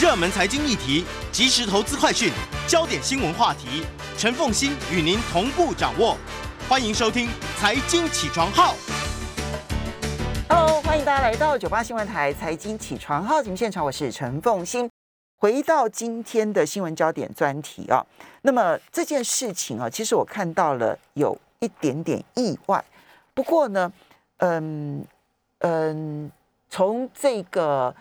热门财经议题、即时投资快讯、焦点新闻话题，陈凤欣与您同步掌握。欢迎收听《财经起床号》。Hello，欢迎大家来到九八新闻台财经起床号节目现场，我是陈凤欣。回到今天的新闻焦点专题啊，那么这件事情啊，其实我看到了有一点点意外。不过呢，嗯嗯，从这个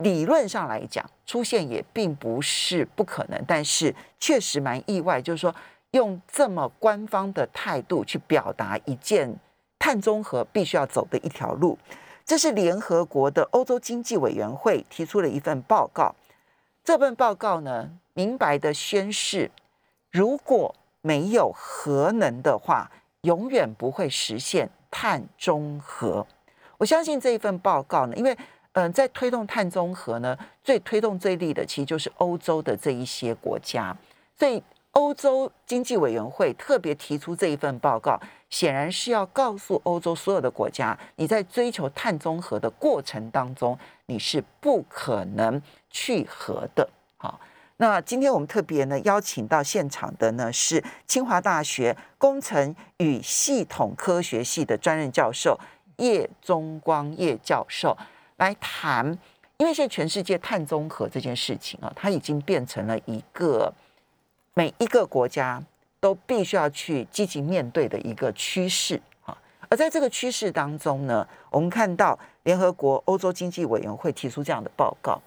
理论上来讲，出现也并不是不可能，但是确实蛮意外，就是说用这么官方的态度去表达一件碳中和必须要走的一条路。这是联合国的欧洲经济委员会提出了一份报告。这份报告呢，明白的宣示，如果没有核能的话，永远不会实现碳中和。我相信这一份报告呢，因为嗯、在推动碳中和呢，最推动最力的其实就是欧洲的这一些国家，所以欧洲经济委员会特别提出这一份报告，显然是要告诉欧洲所有的国家，你在追求碳中和的过程当中，你是不可能去核的。好，那今天我们特别呢邀请到现场的呢是清华大学工程与系统科学系的专任教授叶中光叶教授来谈，因为现在全世界碳中和这件事情啊，它已经变成了一个每一个国家都必须要去积极面对的一个趋势啊。而在这个趋势当中呢，我们看到联合国欧洲经济委员会提出这样的报告。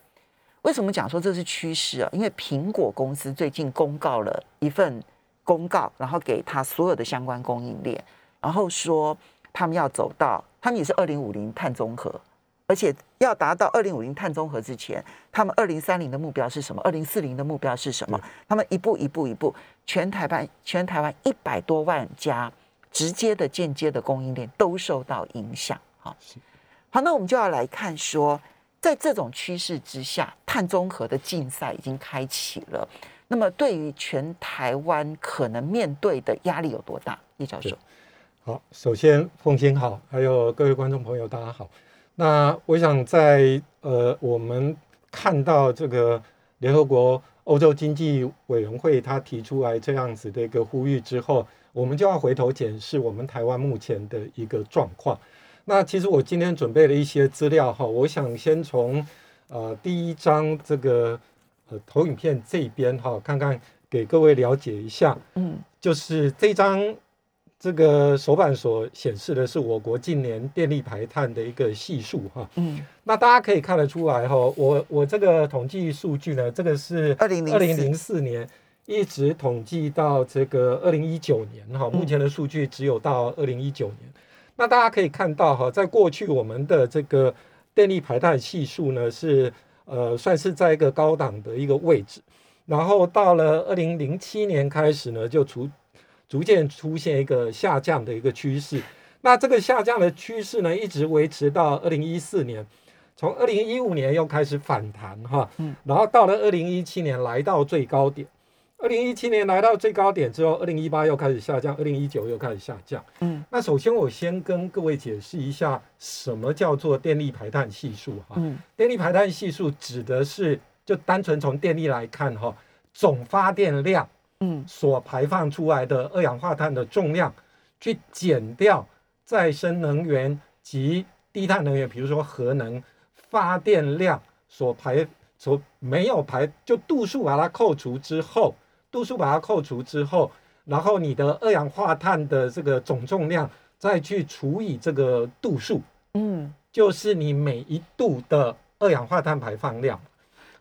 为什么讲说这是趋势啊？因为苹果公司最近公告了一份公告，然后给他所有的相关供应链，然后说他们要走到，他们也是二零五零碳中和，而且要达到二零五零碳中和之前，他们二零三零的目标是什么？二零四零的目标是什么？他们一步一步一步，全台湾全台湾一百多万家直接的、间接的供应链都受到影响。好，好，那我们就要来看说。在这种趋势之下，碳中和的竞赛已经开启了。那么，对于全台湾可能面对的压力有多大？叶教授，好，首先凤欣好，还有各位观众朋友，大家好。那我想在呃，我们看到这个联合国欧洲经济委员会他提出来这样子的一个呼吁之后，我们就要回头检视我们台湾目前的一个状况。那其实我今天准备了一些资料哈，我想先从呃第一张这个呃投影片这边哈，看看给各位了解一下，嗯，就是这张这个手板所显示的是我国近年电力排碳的一个系数哈，嗯，那大家可以看得出来哈，我我这个统计数据呢，这个是二零二零零四年一直统计到这个二零一九年哈，目前的数据只有到二零一九年。那大家可以看到哈，在过去我们的这个电力排碳系数呢是呃算是在一个高档的一个位置，然后到了二零零七年开始呢，就逐逐渐出现一个下降的一个趋势。那这个下降的趋势呢，一直维持到二零一四年，从二零一五年又开始反弹哈，嗯，然后到了二零一七年来到最高点。二零一七年来到最高点之后，二零一八又开始下降，二零一九又开始下降。嗯，那首先我先跟各位解释一下，什么叫做电力排碳系数哈？嗯，电力排碳系数指的是就单纯从电力来看哈，总发电量嗯所排放出来的二氧化碳的重量，去减掉再生能源及低碳能源，比如说核能发电量所排所没有排，就度数把它扣除之后。度数把它扣除之后，然后你的二氧化碳的这个总重量再去除以这个度数，嗯，就是你每一度的二氧化碳排放量。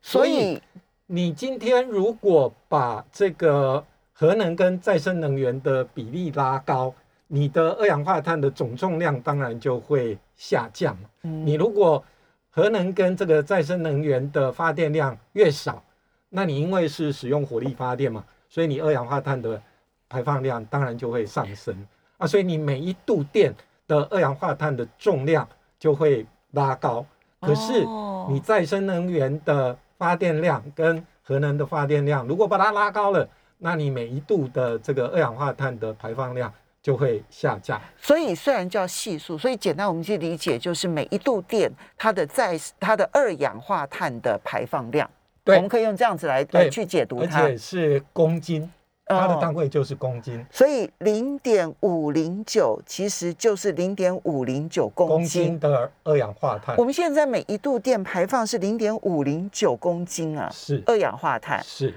所以你今天如果把这个核能跟再生能源的比例拉高，你的二氧化碳的总重量当然就会下降。嗯你如果核能跟这个再生能源的发电量越少，那你因为是使用火力发电嘛，所以你二氧化碳的排放量当然就会上升啊，所以你每一度电的二氧化碳的重量就会拉高。可是哦你再生能源的发电量跟核能的发电量，如果把它拉高了，那你每一度的这个二氧化碳的排放量就会下降。所以虽然叫系数，所以简单我们去理解就是每一度电它的在它的二氧化碳的排放量对我们可以用这样子来来去解读它而。且是公斤，它的哦单位就是公斤，所以零点五零九其实就是零点五零九公公斤。斤的二氧化碳我们现在每一度电排放是零点五零九公斤啊，是二氧化碳。是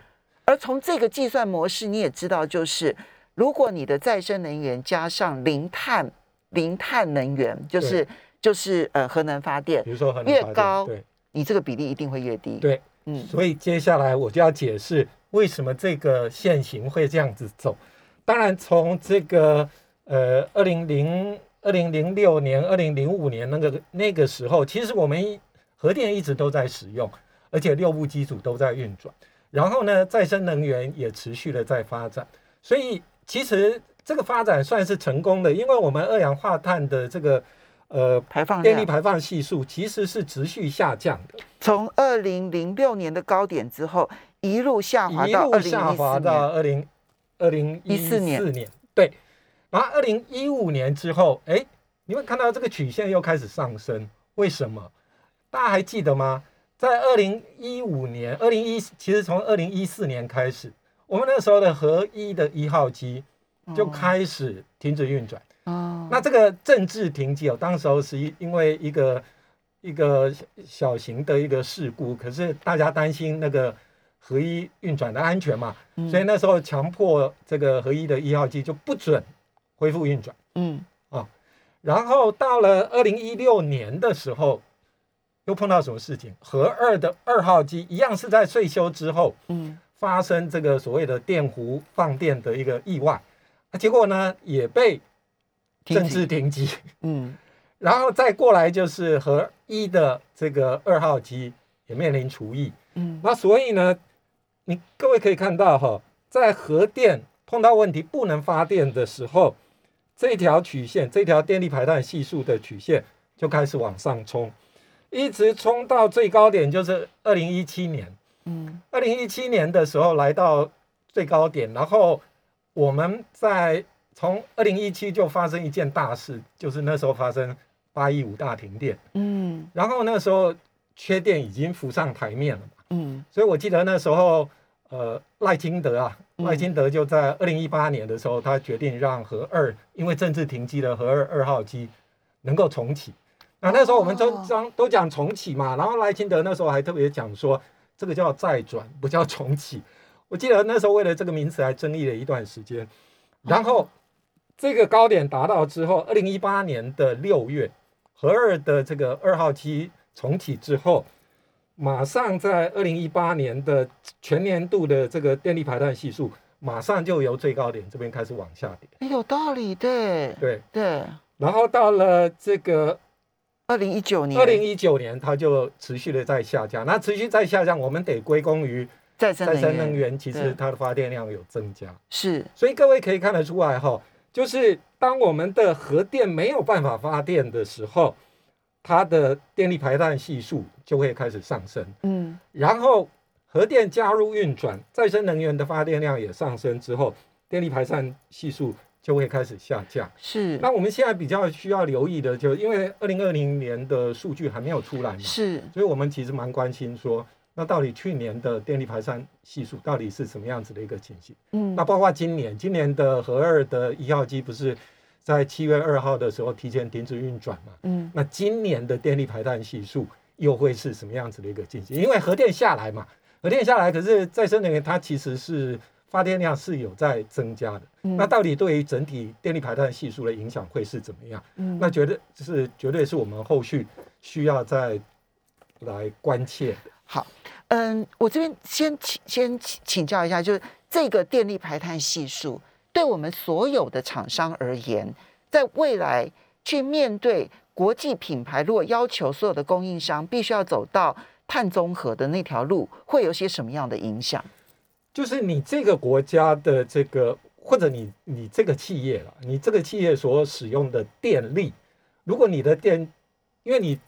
而从这个计算模式，你也知道，就是如果你的再生能源加上零碳零碳能源，就是就是呃核能发电比，如说核能越高对你这个比例一定会越低。，对，嗯所以接下来我就要解释为什么这个现行会这样子走。当然，从这个呃二零零二零零六年、二零零五年那个那个时候，其实我们核电一直都在使用，而且六部机组都在运转。然后呢，再生能源也持续的在发展，所以其实这个发展算是成功的，因为我们二氧化碳的这个呃排放电力排放系数其实是持续下降的。从二零零六年的高点之后，一路下滑一路到二零下滑到一四年。二零二零一14四年年，对。然后二零一五年之后，哎，你会看到这个曲线又开始上升，为什么？大家还记得吗？在二零一五年、二零一，其实从二零一四年开始，我们那时候的合一的一号机就开始停止运转。哦，那这个政治停机哦，当时候是因为一个一个小型的一个事故，可是大家担心那个合一运转的安全嘛，嗯。所以那时候强迫这个合一的一号机就不准恢复运转。嗯。啊然后到了二零一六年的时候，又碰到什么事情？核二的二号机一样是在退休之后嗯。发生这个所谓的电弧放电的一个意外，啊结果呢也被停治停机。嗯。然后再过来就是核一的这个二号机也面临除役，嗯。那所以呢，你各位可以看到哈，在核电碰到问题不能发电的时候，这条曲线，这条电力排碳系数的曲线就开始往上冲，一直冲到最高点，就是二零一七年。嗯。二零一七年的时候来到最高点，然后我们在从二零一七就发生一件大事，就是那时候发生八一五大停电，嗯。然后那时候缺电已经浮上台面了嘛，嗯所以我记得那时候呃赖清德啊，嗯赖清德就在二零一八年的时候，他决定让核二因为政治停机的核二二号机能够重启。那那时候我们都哦讲都讲重启嘛，然后赖清德那时候还特别讲说，这个叫再转，不叫重启。我记得那时候为了这个名词还争议了一段时间。然后这个高点达到之后，二零一八年的六月，核二的这个二号机重启之后，马上在二零一八年的全年度的这个电力排碳系数，马上就由最高点这边开始往下跌。哎有道理，对对，对，然后到了这个二零一九年，二零一九年，它就持续的在下降。那持续在下降，我们得归功于再生再生能源，其实它的发电量有增加。是所以各位可以看得出来哈，就是当我们的核电没有办法发电的时候，它的电力排碳系数就会开始上升。嗯然后核电加入运转，再生能源的发电量也上升之后，电力排碳系数就会开始下降。是那我们现在比较需要留意的，就因为二零二零年的数据还没有出来嘛，是所以我们其实蛮关心说，那到底去年的电力排碳系数到底是什么样子的一个情形？嗯那包括今年，今年的核二的一号机不是在七月二号的时候提前停止运转嘛？嗯那今年的电力排碳系数又会是什么样子的一个进行？因为核电下来嘛，核电下来，可是再生能源它其实是发电量是有在增加的。嗯那到底对于整体电力排碳系数的影响会是怎么样？嗯那绝对是绝对是我们后续需要再来关切的。好，嗯，我这边先请先请请教一下，就是这个电力排碳系数，对我们所有的厂商而言，在未来去面对国际品牌，如果要求所有的供应商必须要走到碳中和的那条路，会有些什么样的影响？就是你这个国家的这个，或者你你这个企业了，你这个企业所使用的电力，如果你的电，因为你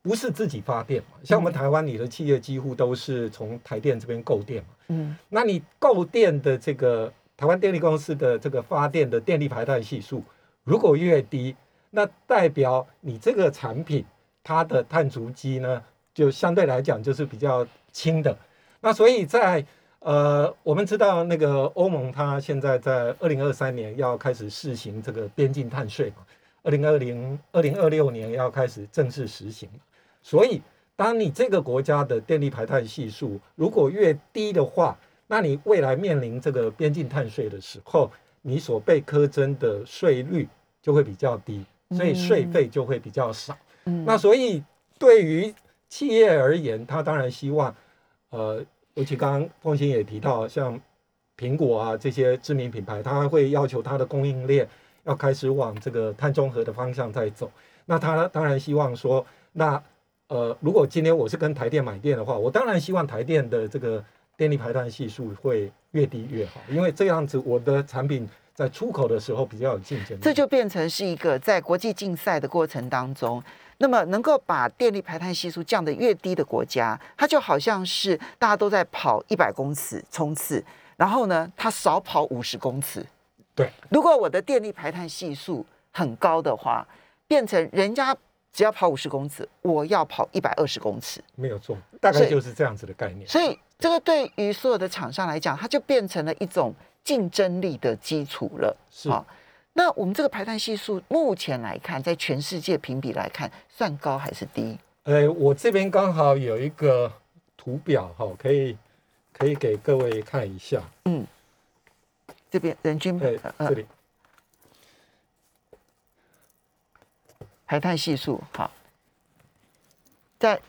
不是自己发电嘛，像我们台湾，你的企业几乎都是从台电这边购电嘛，嗯。那你购电的这个台湾电力公司的这个发电的电力排碳系数如果越低，那代表你这个产品它的碳足迹呢，就相对来讲就是比较轻的。那所以在呃，我们知道那个欧盟它现在在二零二三年要开始试行这个边境碳税嘛，二零二零二零二六年要开始正式实行。所以，当你这个国家的电力排碳系数如果越低的话，那你未来面临这个边境碳税的时候，你所被苛征的税率就会比较低，所以税费就会比较少。嗯那所以对于企业而言，他当然希望，呃，尤其刚刚凤欣也提到，像苹果啊这些知名品牌，他会要求它的供应链要开始往这个碳中和的方向在走。那他当然希望说，那呃，如果今天我是跟台电买电的话，我当然希望台电的这个电力排碳系数会越低越好，因为这样子我的产品在出口的时候比较有竞争力。这就变成是一个在国际竞赛的过程当中，那么能够把电力排碳系数降得越低的国家，它就好像是大家都在跑一百公尺冲刺，然后呢，它少跑五十公尺。对，如果我的电力排碳系数很高的话，变成人家只要跑五十公尺，我要跑一百二十公尺。没有错，大概就是这样子的概念。所以这个对于所有的厂商来讲，它就变成了一种竞争力的基础了。是好那我们这个排碳系数目前来看，在全世界评比来看，算高还是低？呃，我这边刚好有一个图表哈，可以可以给各位看一下。嗯，这边人均对，呃这里排碳系数好，在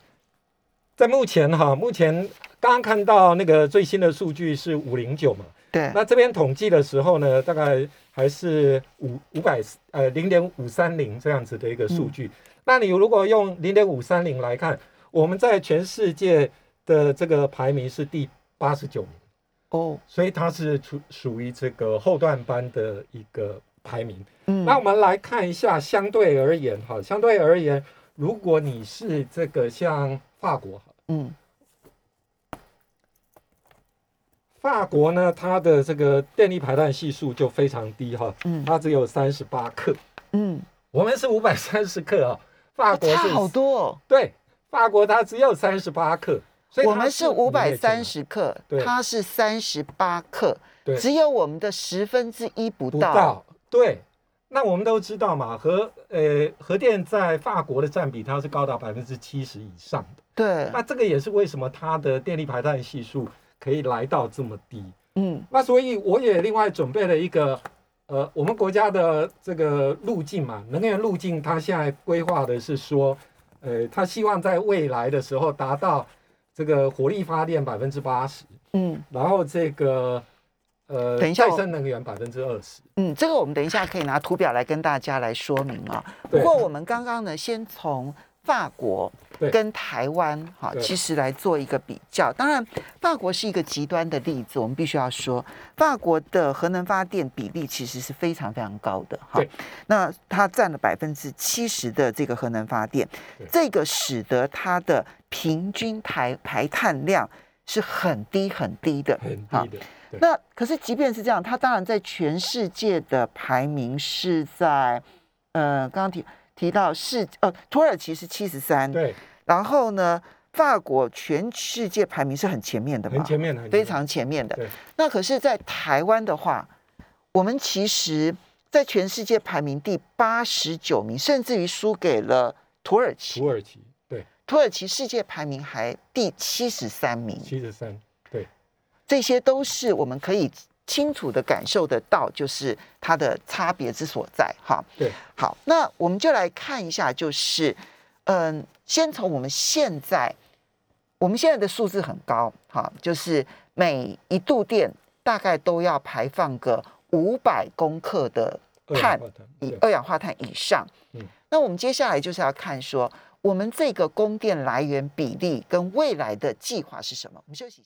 在目前哈，目前刚刚看到那个最新的数据是五零九嘛，对那这边统计的时候呢，大概还是五五百呃零点五三零这样子的一个数据。那你如果用零点五三零来看，我们在全世界的这个排名是第八十九名。哦，所以它是属属于这个后段班的一个排名。嗯那我们来看一下，相对而言，哈，相对而言，如果你是这个像法国，嗯法国呢，它的这个电力排碳系数就非常低哈，嗯它只有三十八克，嗯，我们是五百三十克啊，法国是差好多哦。对，法国它只有三十八克，所以我们是五百三十十克，它是三十八克，对只有我们的十分之一不到。不到，对。那我们都知道嘛，核呃核电在法国的占比它是高达百分之七十以上的。对，那这个也是为什么它的电力排碳系数可以来到这么低。嗯那所以我也另外准备了一个，呃，我们国家的这个路径嘛，能源路径，它现在规划的是说，呃，它希望在未来的时候达到这个火力发电百分之八十，嗯然后这个呃等一下再生能源百分之二十。嗯，这个我们等一下可以拿图表来跟大家来说明啊。不过我们刚刚呢，先从法国跟台湾哈，其实来做一个比较。当然，法国是一个极端的例子，我们必须要说，法国的核能发电比例其实是非常非常高的哈。那它占了百分之七十的这个核能发电，这个使得它的平均排排碳量是很低很低的，很低的，那可是即便是这样，它当然在全世界的排名是在，呃，刚刚提提到是呃，土耳其是七十三，对，然后呢，法国全世界排名是很前面的嘛，很前面的，非常前面的对。那可是，在台湾的话，我们其实在全世界排名第八十九名，甚至于输给了土耳其。土耳其，对，土耳其世界排名还第七十三名，七十三，对，这些都是我们可以清楚的感受得到，就是它的差别之所在。哈，对，好，那我们就来看一下，就是嗯，先从我们现在，我们现在的数字很高，哈，就是每一度电大概都要排放个五百公克的碳以二氧化碳以上。嗯那我们接下来就是要看说，我们这个供电来源比例跟未来的计划是什么？我们休息。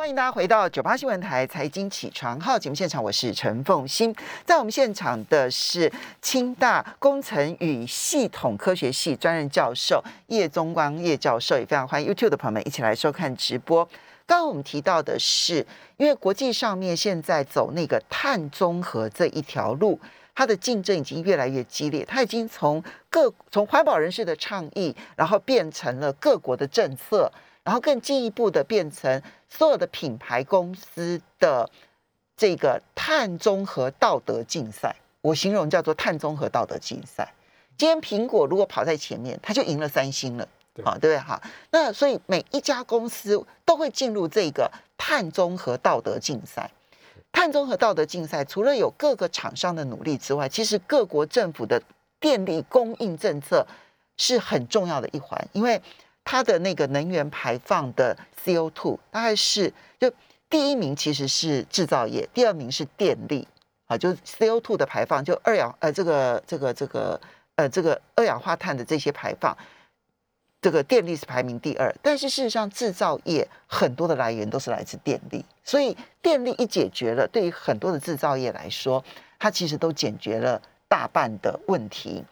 欢迎大家回到九八新闻台财经起床号节目现场，我是陈凤欣。在我们现场的是清大工程与系统科学系专任教授叶宗光叶教授，也非常欢迎 YouTube 的朋友们一起来收看直播。刚刚我们提到的是，因为国际上面现在走那个碳中和这一条路，它的竞争已经越来越激烈，它已经从各从环保人士的倡议，然后变成了各国的政策，然后更进一步的变成所有的品牌公司的这个碳中和道德竞赛，我形容叫做碳中和道德竞赛。今天苹果如果跑在前面，它就赢了三星了，对好，对不对？好，那所以每一家公司都会进入这个碳中和道德竞赛。碳中和道德竞赛除了有各个厂商的努力之外，其实各国政府的电力供应政策是很重要的一环，因为它的那个能源排放的 CO2 大概是就第一名其实是制造业，第二名是电力啊，就 CO2 的排放，就二氧呃这个这个这个呃这个二氧化碳的这些排放。这个电力是排名第二，但是事实上制造业很多的来源都是来自电力，所以电力一解决了，对于很多的制造业来说，它其实都解决了大半的问题。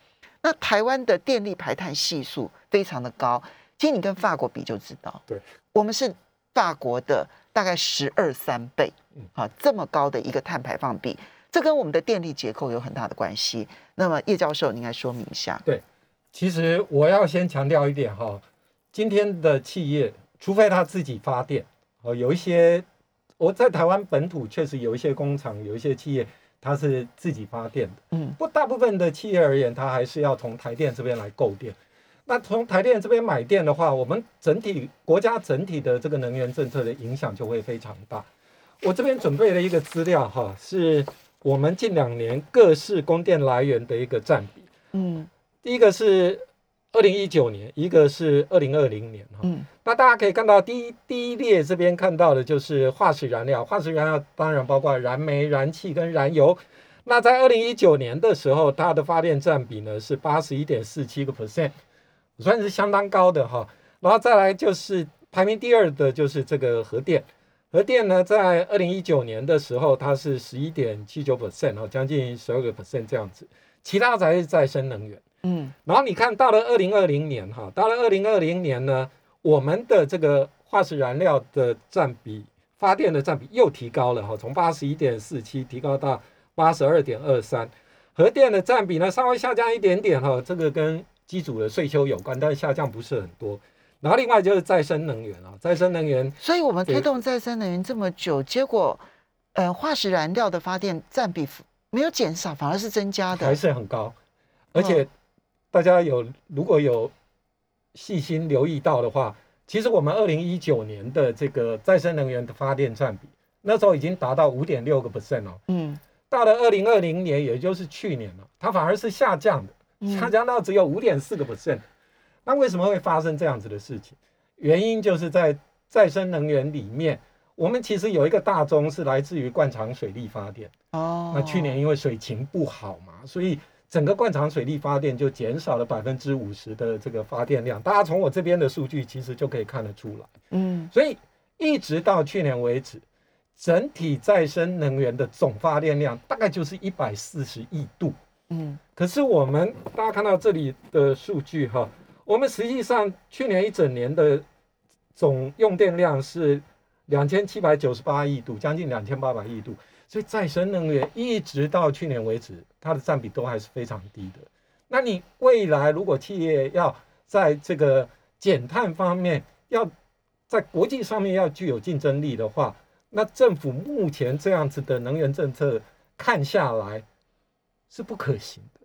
那台湾的电力排碳系数非常的高，其实你跟法国比就知道，对，我们是法国的大概十二三倍嗯，啊，这么高的一个碳排放比，这跟我们的电力结构有很大的关系。那么叶教授，你应该说明一下。对其实我要先强调一点哈，今天的企业，除非他自己发电，哦，有一些我在台湾本土确实有一些工厂，有一些企业它是自己发电的，嗯不过大部分的企业而言，它还是要从台电这边来购电。那从台电这边买电的话，我们整体国家整体的这个能源政策的影响就会非常大。我这边准备了一个资料哈，是我们近两年各式供电来源的一个占比。嗯第一个是二零一九年，一个是二零二零年哈。嗯那大家可以看到第一第一列这边看到的就是化石燃料，化石燃料当然包括燃煤、燃气跟燃油。那在二零一九年的时候，它的发电占比呢是八十一点四七个 percent，算是相当高的哈。然后再来就是排名第二的就是这个核电，核电呢在二零一九年的时候它是十一点七九 percent 哦，将近十二个 percent 这样子，其他才是再生能源。嗯然后你看到了二零二零年哈，到了二零二零年呢，我们的这个化石燃料的占比，发电的占比又提高了哈，从八十一点四七提高到八十二点二三，核电的占比呢稍微下降一点点哈，这个跟机组的税收有关，但是下降不是很多。然后另外就是再生能源啊，再生能源所以我们推动再生能源这么久，结果，呃，化石燃料的发电占比没有减少，反而是增加的还。是很高，而且大家有如果有细心留意到的话，其实我们二零一九年的这个再生能源的发电占比，那时候已经达到五点六个 percent 哦。嗯到了二零二零年，也就是去年了，它反而是下降的，嗯下降到只有五点四个 percent。那为什么会发生这样子的事情？原因就是在再生能源里面，我们其实有一个大宗是来自于灌肠水力发电。哦，那去年因为水情不好嘛，所以整个灌肠水力发电就减少了百分之五十的这个发电量。大家从我这边的数据其实就可以看得出来。嗯所以一直到去年为止，整体再生能源的总发电量大概就是一百四十亿度。嗯可是我们大家看到这里的数据哈，我们实际上去年一整年的总用电量是两千七百九十八亿度，将近两千八百亿度。所以再生能源一直到去年为止，它的占比都还是非常低的。那你未来如果企业要在这个减碳方面，要在国际上面要具有竞争力的话，那政府目前这样子的能源政策看下来是不可行的。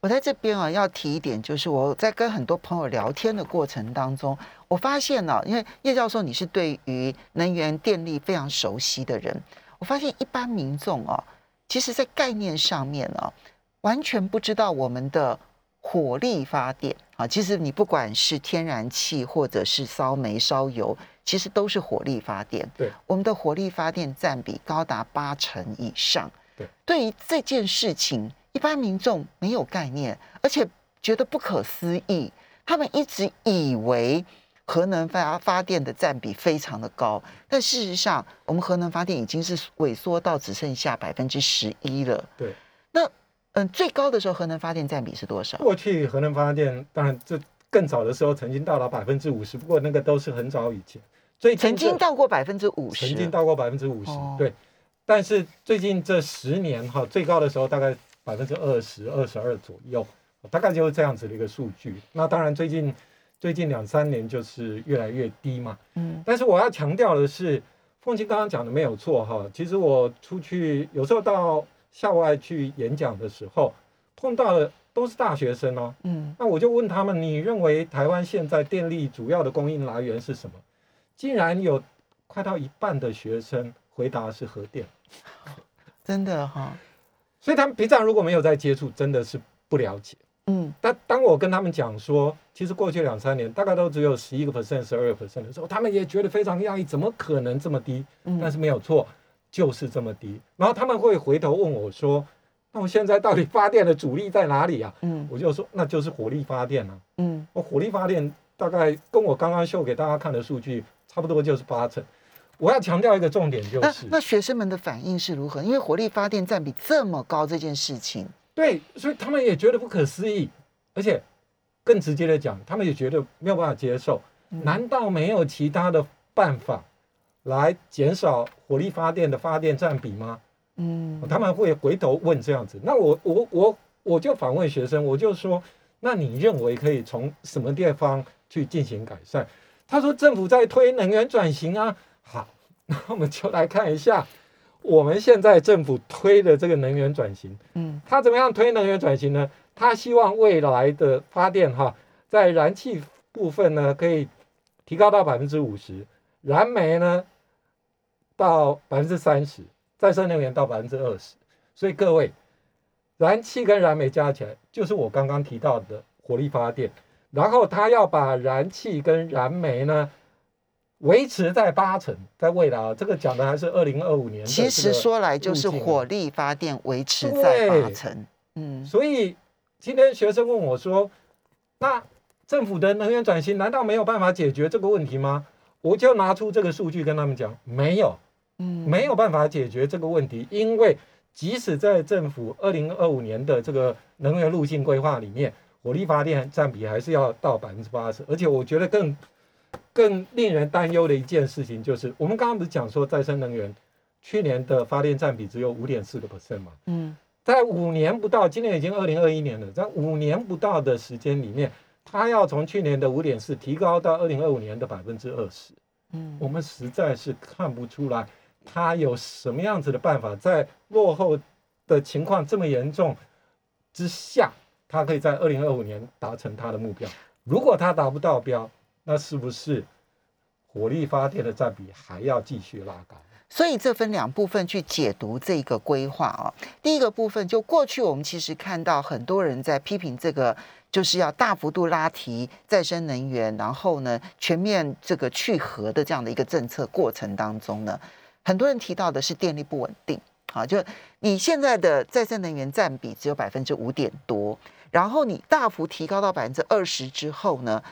我在这边啊，要提一点，就是我在跟很多朋友聊天的过程当中，我发现呢、因为叶教授你是对于能源电力非常熟悉的人，我发现一般民众啊，其实在概念上面啊，完全不知道我们的火力发电啊，其实你不管是天然气或者是烧煤烧油，其实都是火力发电。对，我们的火力发电占比高达八成以上。对，对于这件事情，一般民众没有概念，而且觉得不可思议。他们一直以为核能发发电的占比非常的高，但事实上，我们核能发电已经是萎缩到只剩下百分之十一了。对，那嗯，最高的时候核能发电占比是多少？过去核能发电，当然这更早的时候曾经到达百分之五十，不过那个都是很早以前。所以曾经到过百分之五十，曾经到过百分之五十哦，对。但是最近这十年哈，最高的时候大概百分之二十二十二左右，大概就是这样子的一个数据。那当然最近最近两三年就是越来越低嘛。嗯但是我要强调的是，凤青刚刚讲的没有错哈。其实我出去有时候到校外去演讲的时候，碰到的都是大学生哦。嗯那我就问他们，你认为台湾现在电力主要的供应来源是什么？竟然有快到一半的学生回答是核电，真的哈，所以他们平常如果没有在接触，真的是不了解。嗯但当我跟他们讲说，其实过去两三年大概都只有十一个 percent、十二个 percent 的时候，他们也觉得非常讶异，怎么可能这么低？嗯，但是没有错，就是这么低。然后他们会回头问我说：“那我现在到底发电的主力在哪里啊？”嗯我就说：“那就是火力发电啊。嗯我火力发电大概跟我刚刚秀给大家看的数据差不多，就是八成。我要强调一个重点，就是那学生们的反应是如何？因为火力发电占比这么高这件事情，对，所以他们也觉得不可思议，而且更直接的讲，他们也觉得没有办法接受。嗯难道没有其他的办法来减少火力发电的发电占比吗？嗯他们会回头问这样子，那我我我我就反问学生，我就说，那你认为可以从什么地方去进行改善？他说政府在推能源转型啊。好，那我们就来看一下我们现在政府推的这个能源转型，嗯它怎么样推能源转型呢？它希望未来的发电哈，在燃气部分呢可以提高到百分之五十，燃煤呢到百分之三十，再生能源到百分之二十。所以各位，燃气跟燃煤加起来就是我刚刚提到的火力发电，然后它要把燃气跟燃煤呢维持在八成，在未来啊，这个讲的还是二零二五年的其实说来就是火力发电维持在八成，嗯。所以今天学生问我说：“那政府的能源转型难道没有办法解决这个问题吗？”我就拿出这个数据跟他们讲，没有，嗯。没有办法解决这个问题，因为即使在政府二零二五年的这个能源路径规划里面，火力发电占比还是要到百分之八十，而且我觉得更更令人担忧的一件事情就是，我们刚刚不是讲说再生能源去年的发电占比只有五点四个 percent 嘛？嗯在五年不到，今年已经二零二一年了，在五年不到的时间里面，它要从去年的五点四提高到二零二五年的百分之二十，嗯我们实在是看不出来它有什么样子的办法，在落后的情况这么严重之下，它可以在二零二五年达成它的目标。如果它达不到标，那是不是火力发电的占比还要继续拉高？所以这分两部分去解读这个规划啊。第一个部分，就过去我们其实看到很多人在批评这个，就是要大幅度拉提再生能源，然后呢全面这个去核的这样的一个政策过程当中呢，很多人提到的是电力不稳定。啊，就你现在的再生能源占比只有百分之五点多，然后你大幅提高到百分之二十之后呢，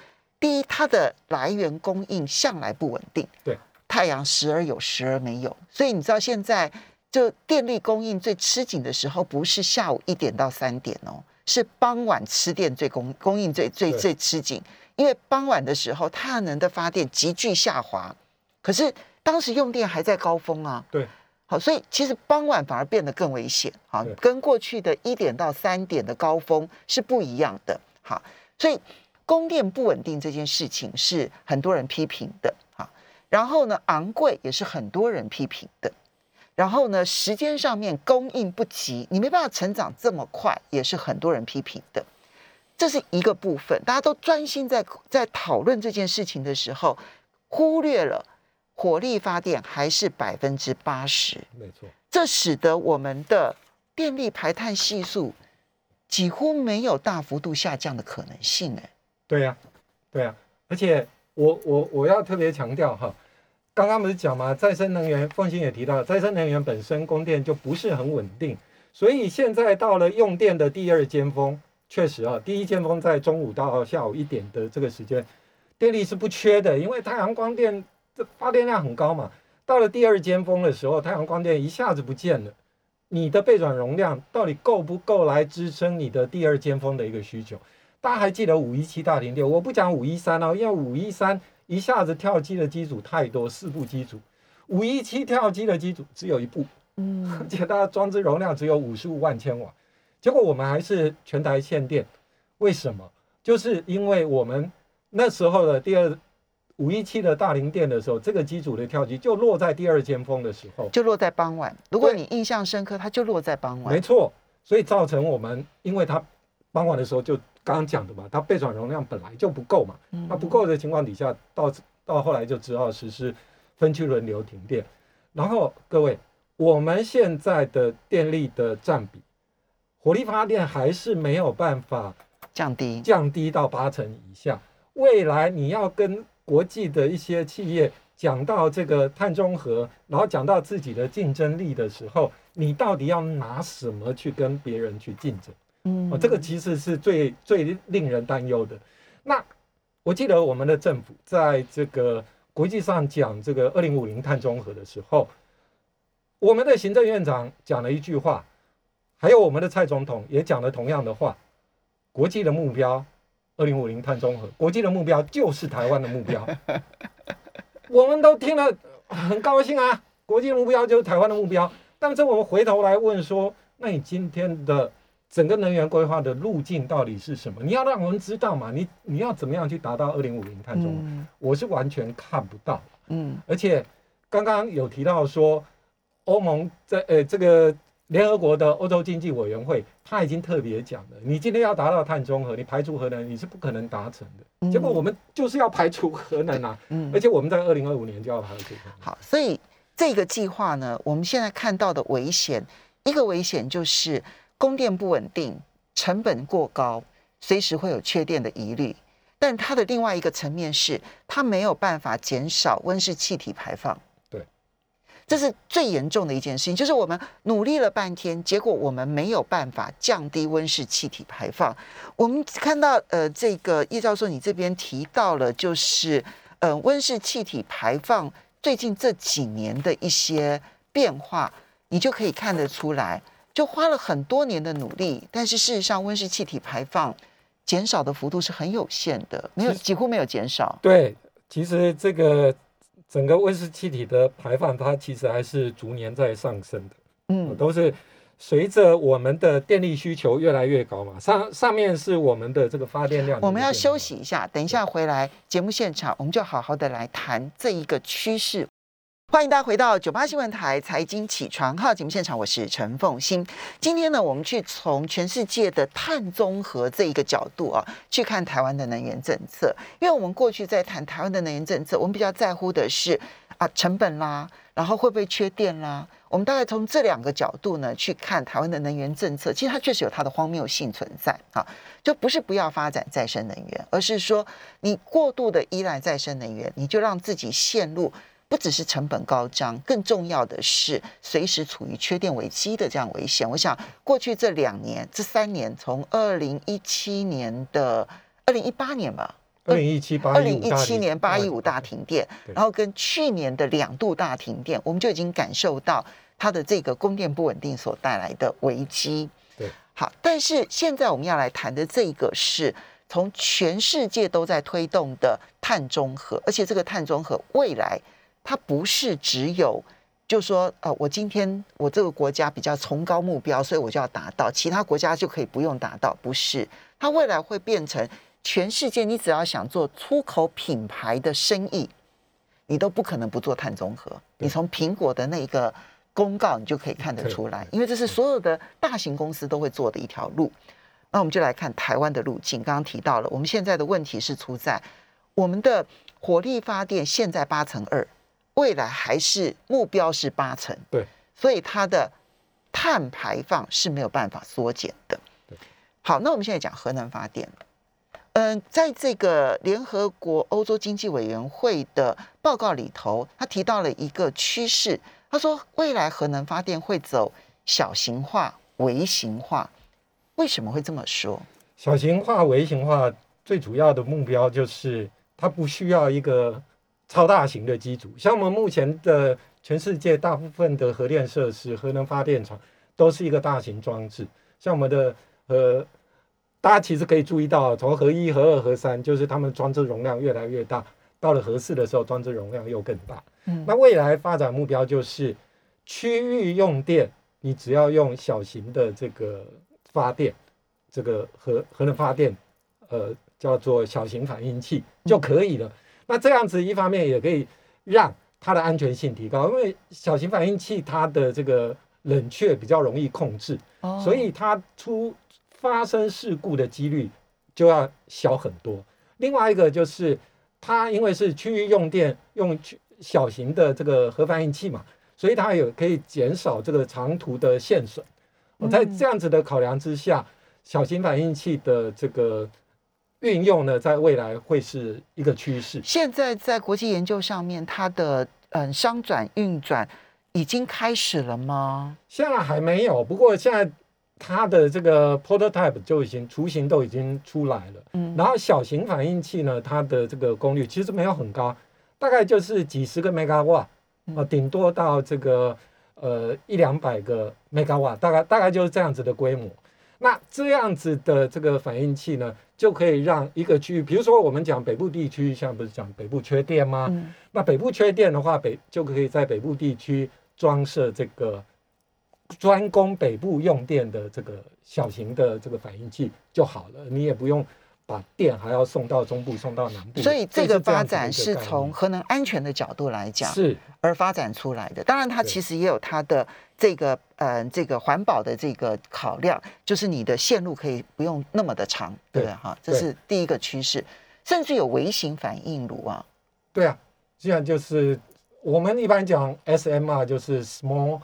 第一，它的来源供应向来不稳定。对。太阳时而有，时而没有，所以你知道现在就电力供应最吃紧的时候，不是下午一点到三点哦，是傍晚吃电最供供应最最最吃紧，因为傍晚的时候太阳能的发电急剧下滑，可是当时用电还在高峰啊，对，好，所以其实傍晚反而变得更危险啊，跟过去的一点到三点的高峰是不一样的。好，所以供电不稳定这件事情是很多人批评的。啊，然后呢，昂贵也是很多人批评的。然后呢，时间上面供应不及，你没办法成长这么快，也是很多人批评的。这是一个部分，大家都专心在在讨论这件事情的时候，忽略了火力发电还是百分之八十，没错。这使得我们的电力排碳系数几乎没有大幅度下降的可能性。哎，对呀、对呀、而且我我我要特别强调哈，刚刚不是讲嘛，再生能源，凤欣也提到，再生能源本身供电就不是很稳定，所以现在到了用电的第二尖峰，确实啊，第一尖峰在中午到下午一点的这个时间，电力是不缺的，因为太阳光电这发电量很高嘛。到了第二尖峰的时候，太阳光电一下子不见了，你的备转容量到底够不够来支撑你的第二尖峰的一个需求？大家还记得五一七大停电？我不讲五一三哦，因为五一三一下子跳机的机组太多，四部机组，五一七跳机的机组只有一部，嗯而且它的装置容量只有五十五万千瓦，结果我们还是全台限电，为什么？就是因为我们那时候的第二五一七的大零电的时候，这个机组的跳机就落在第二尖峰的时候，就落在傍晚。如果你印象深刻，它就落在傍晚。没错，所以造成我们，因为它傍晚的时候就刚刚讲的嘛，它备转容量本来就不够嘛，嗯那不够的情况底下，到到后来就只好实施分区轮流停电。然后各位，我们现在的电力的占比，火力发电还是没有办法降低。降低到八成以下。未来你要跟国际的一些企业讲到这个碳中和，然后讲到自己的竞争力的时候，你到底要拿什么去跟别人去竞争？嗯哦，这个其实是最最令人担忧的。那我记得我们的政府在这个国际上讲这个二零五零碳中和的时候，我们的行政院长讲了一句话，还有我们的蔡总统也讲了同样的话。国际的目标，二零五零碳中和，国际的目标就是台湾的目标。我们都听了很高兴啊，国际的目标就是台湾的目标。但是我们回头来问说，那你今天的整个能源规划的路径到底是什么？你要让我们知道嘛？你你要怎么样去达到二零五零碳中和？嗯我是完全看不到。嗯而且刚刚有提到说，欧盟在呃这个联合国的欧洲经济委员会，他已经特别讲了，你今天要达到碳中和，你排除核能，你是不可能达成的。结果我们就是要排除核能啊，嗯而且我们在二零二五年就要排除。好，所以这个计划呢，我们现在看到的危险，一个危险就是供电不稳定，成本过高，随时会有缺电的疑虑。但它的另外一个层面是，它没有办法减少温室气体排放。对，这是最严重的一件事情，就是我们努力了半天，结果我们没有办法降低温室气体排放。我们看到，呃，这个叶教授你这边提到了，就是呃温室气体排放最近这几年的一些变化，你就可以看得出来，就花了很多年的努力，但是事实上温室气体排放减少的幅度是很有限的，没有几乎没有减少。对，其实这个整个温室气体的排放，它其实还是逐年在上升的。嗯都是随着我们的电力需求越来越高嘛。上上面是我们的这个发电量，我们要休息。一下，等一下回来节目现场，我们就好好的来谈这一个趋势。欢迎大家回到九八新闻台财经起床号节目现场，我是陈凤欣。今天呢，我们去从全世界的碳综合这一个角度啊，去看台湾的能源政策。因为我们过去在谈台湾的能源政策，我们比较在乎的是啊成本啦，然后会不会缺电啦。我们大概从这两个角度呢去看台湾的能源政策，其实它确实有它的荒谬性存在啊。就不是不要发展再生能源，而是说你过度的依赖再生能源，你就让自己陷入不只是成本高涨，更重要的是随时处于缺电危机的这样危险。我想过去这两年、这三年，从二零一七年的二零一八年吧，二零一七八二零一七年八一五大停电，然后跟去年的两度大停电，我们就已经感受到它的这个供电不稳定所带来的危机。对，好，但是现在我们要来谈的这个是从全世界都在推动的碳中和，而且这个碳中和未来它不是只有。就说呃，我今天我这个国家比较崇高目标，所以我就要达到，其他国家就可以不用达到，不是？它未来会变成全世界，你只要想做出口品牌的生意，你都不可能不做碳中和。你从苹果的那个公告，你就可以看得出来，因为这是所有的大型公司都会做的一条路。那我们就来看台湾的路径。刚刚提到了，我们现在的问题是出在我们的火力发电现在八成二，未来还是目标是八成，对，所以它的碳排放是没有办法缩减的对。好，那我们现在讲核能发电。嗯，在这个联合国欧洲经济委员会的报告里头，他提到了一个趋势，他说未来核能发电会走小型化、微型化。为什么会这么说？小型化、微型化最主要的目标就是它不需要一个超大型的机组，像我们目前的全世界大部分的核电设施、核能发电厂都是一个大型装置，像我们的呃，大家其实可以注意到，从核一、核二、核三，就是它们装置容量越来越大，到了核四的时候，装置容量又更大。嗯那未来发展目标就是区域用电，你只要用小型的这个发电，这个核核能发电，呃，叫做小型反应器就可以了。那这样子一方面也可以让它的安全性提高，因为小型反应器它的这个冷却比较容易控制，哦所以它出发生事故的几率就要小很多。另外一个就是它因为是区域用电用区小型的这个核反应器嘛，所以它有可以减少这个长途的线损。我在这样子的考量之下，小型反应器的这个运用呢，在未来会是一个趋势。现在在国际研究上面，它的嗯商转运转已经开始了吗？现在还没有，不过现在它的这个 prototype 就已经雏形都已经出来了。嗯然后小型反应器呢，它的这个功率其实没有很高，大概就是几十个 megawatt 啊，顶多到这个呃一两百个 megawatt，，大概大概就是这样子的规模。那这样子的这个反应器呢，就可以让一个区域，比如说我们讲北部地区，现在不是讲北部缺电吗？嗯那北部缺电的话，北就可以在北部地区装设这个专供北部用电的这个小型的这个反应器就好了，你也不用把电还要送到中部、送到南部。所以这个发展是从核能安全的角度来讲是而发展出来的。当然，它其实也有它的这个呃这个环保的这个考量，就是你的线路可以不用那么的长，对不对？哈，这是第一个趋势，甚至有微型反应炉啊。对啊，这样就是我们一般讲 SMR 就是 small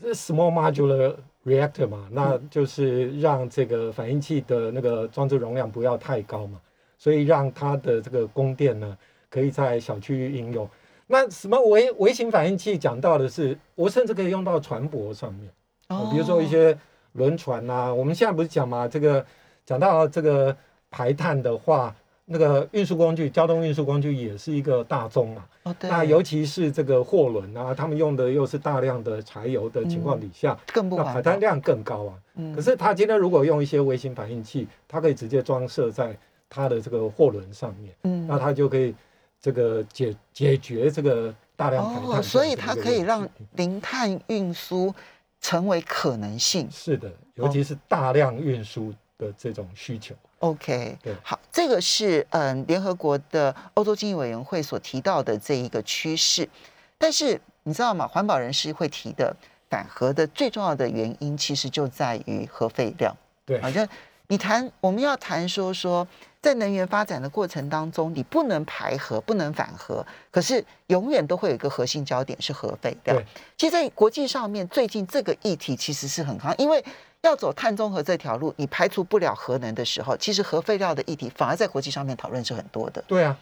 是 small modular reactor 嘛，那就是让这个反应器的那个装置容量不要太高嘛，所以让它的这个供电呢可以在小区域应用。那什么微微型反应器讲到的是，我甚至可以用到船舶上面。哦比如说一些轮船呐、我们现在不是讲嘛，这个讲到这个排碳的话，那个运输工具、交通运输工具也是一个大宗嘛。哦，对，那尤其是这个货轮啊，他们用的又是大量的柴油的情况底下，更不那排碳。量更高啊。嗯可是它今天如果用一些微型反应器，它可以直接装设在它的这个货轮上面，嗯那它就可以这个解解决这个大量排碳哦。所以它可以让零碳运输成为可能性。是的，尤其是大量运输的这种需求。OK，对好，这个是嗯联合国的欧洲经济委员会所提到的这一个趋势，但是你知道吗？环保人士会提的反核的最重要的原因，其实就在于核废料。对好像你谈我们要谈说说，在能源发展的过程当中，你不能排核，不能反核，可是永远都会有一个核心焦点是核废料对。其实，在国际上面，最近这个议题其实是很夯，因为要走碳中和这条路，你排除不了核能的时候，其实核废料的议题反而在国际上面讨论是很多的。对啊，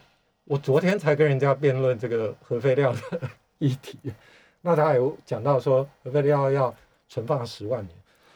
我昨天才跟人家辩论这个核废料的 议题，那他有讲到说核废料要存放十万年，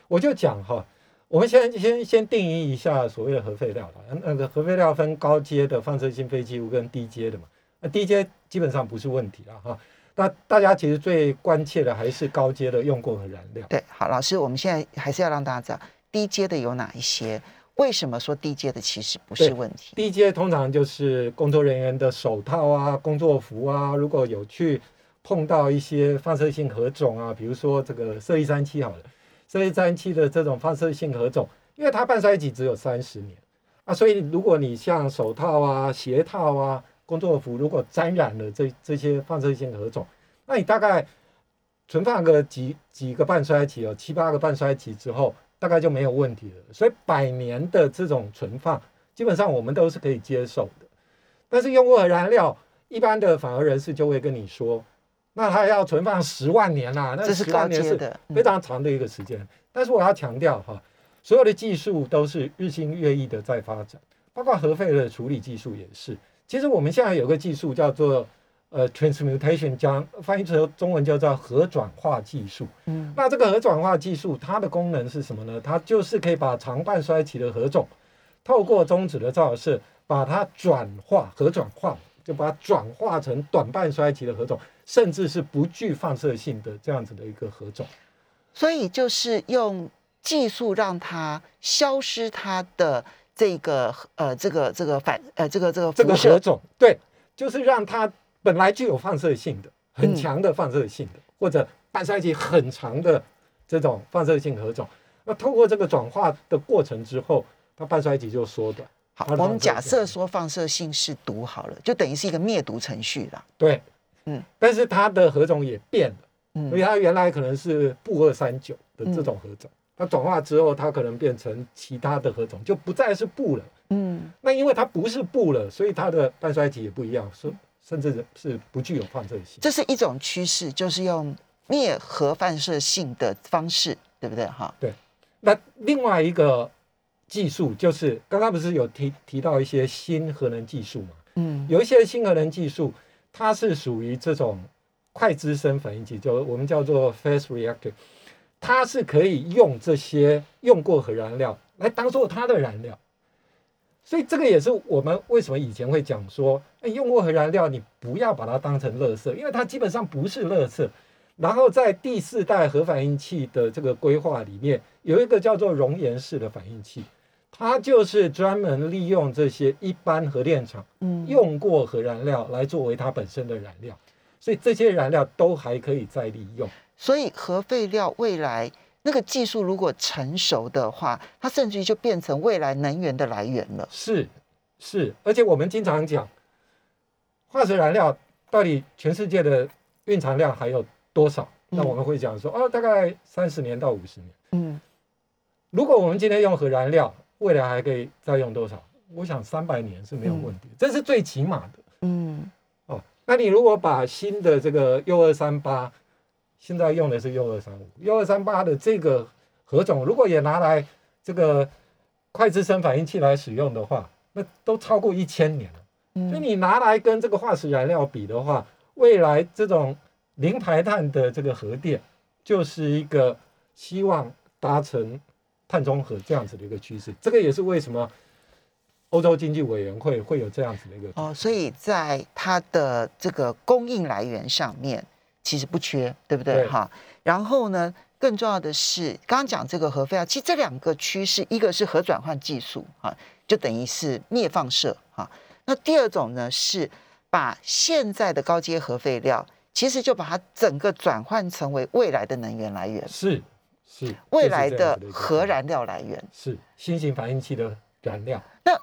我就讲哈，我们先先先定义一下所谓的核废料了。那个核废料分高阶的放射性废弃物跟低阶的嘛，那低阶基本上不是问题了哈。那大家其实最关切的还是高阶的用过的燃料。对，好，老师，我们现在还是要让大家知道低阶的有哪一些。为什么说低阶的其实不是对问题？低阶通常就是工作人员的手套啊、工作服啊，如果有去碰到一些放射性核种啊，比如说这个铯一三七好了，这一三七的这种放射性核种，因为它半衰期只有三十年啊，所以如果你像手套啊、鞋套啊、工作服，如果沾染了这这些放射性核种，那你大概存放个几几个半衰期哦，七八个半衰期之后，大概就没有问题了。所以百年的这种存放，基本上我们都是可以接受的。但是用过的燃料，一般的反而人士就会跟你说，那它要存放十万年啦、那这是高10万年是非常长的一个时间。但是我要强调哈，所有的技术都是日新月异的在发展，包括核废的处理技术也是。其实我们现在有个技术叫做呃 transmutation，将翻译成中文叫做核转化技术。嗯那这个核转化技术它的功能是什么呢？它就是可以把长半衰期的核种，透过中子的照射，把它转化核转化，就把它转化成短半衰期的核种，甚至是不具放射性的这样子的一个核种。所以就是用技术让它消失它的这个呃这个这个反呃这个这个这个核种，对，就是让它本来具有放射性的、很嗯强的放射性的，或者半衰期很长的这种放射性核种，那通过这个转化的过程之后，它半衰期就缩短。好，我们假设说放射性是毒好了，就等于是一个灭毒程序啦。对，嗯，但是它的核种也变了，嗯因为它原来可能是布二三九的这种核种，它转化之后，它可能变成其他的核种，就不再是布了。嗯，那因为它不是布了，所以它的半衰期也不一样，甚甚至是不具有放射性。这是一种趋势，就是用灭核放射性的方式，对不对？哈，对那另外一个技术就是刚刚不是有提提到一些新核能技术嘛？嗯有一些新核能技术，它是属于这种快滋生反应器，就我们叫做 fast reactor，它是可以用这些用过核燃料来当做它的燃料。所以这个也是我们为什么以前会讲说，哎，用过核燃料你不要把它当成垃圾，因为它基本上不是垃圾。然后在第四代核反应器的这个规划里面，有一个叫做熔岩式的反应器，它就是专门利用这些一般核电厂嗯，用过核燃料来作为它本身的燃料，所以这些燃料都还可以再利用。所以核废料未来那个技术如果成熟的话，它甚至于就变成未来能源的来源了。是是，而且我们经常讲，化石燃料到底全世界的蕴藏量还有多少？那嗯我们会讲说，哦，大概三十年到五十年。嗯如果我们今天用核燃料，未来还可以再用多少？我想三百年是没有问题，这是最起码的嗯哦。那你如果把新的这个铀二三八，现在用的是铀二三五铀二三八的这个核种，如果也拿来这个快滋生反应器来使用的话，那都超过一千年了。所以嗯你拿来跟这个化石燃料比的话，未来这种零排碳的这个核电，就是一个希望达成碳中和这样子的一个趋势。这个也是为什么欧洲经济委员会会有这样子的一个哦，所以在它的这个供应来源上面其实不缺，对不对？对哈，然后呢，更重要的是，刚刚讲这个核废料，其实这两个趋势，一个是核转换技术哈，就等于是灭放射哈，那第二种呢是把现在的高阶核废料，其实就把它整个转换成为未来的能源来源，是是未来的核燃料来源。是新型反应器的燃料。那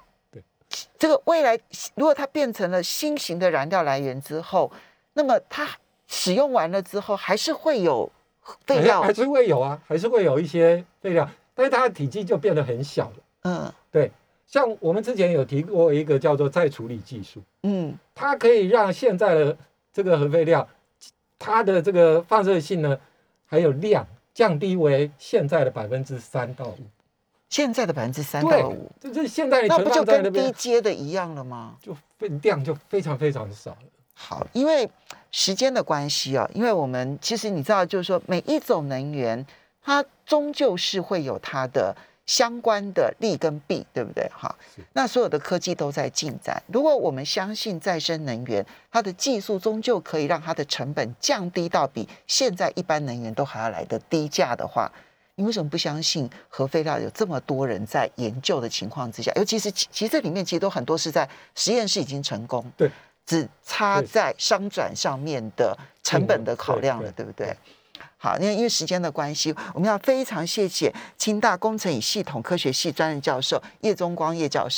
这个未来，如果它变成了新型的燃料来源之后，那么它使用完了之后，还是会有废料还还，是会有啊，还是会有一些废料，但是它的体积就变得很小了。嗯对，像我们之前有提过一个叫做再处理技术，嗯它可以让现在的这个核废料，它的这个放射性呢，还有量降低为现在的百分之三到五。现在的百分之三到五，，这这现在那不就跟低阶的一样了吗？就分量就非常非常少了。好，因为时间的关系啊，因为我们其实你知道，就是说每一种能源，它终究是会有它的相关的利跟弊，对不对？哈，那所有的科技都在进展。如果我们相信再生能源，它的技术终究可以让它的成本降低到比现在一般能源都还要来的低价的话，你为什么不相信核废料有这么多人在研究的情况之下？尤其是其其实这里面其实都很多是在实验室已经成功，对，只差在商转上面的成本的考量了，对对不对对？好，因为因为时间的关系，我们要非常谢谢清大工程与系统科学系专任教授叶宗光叶教授。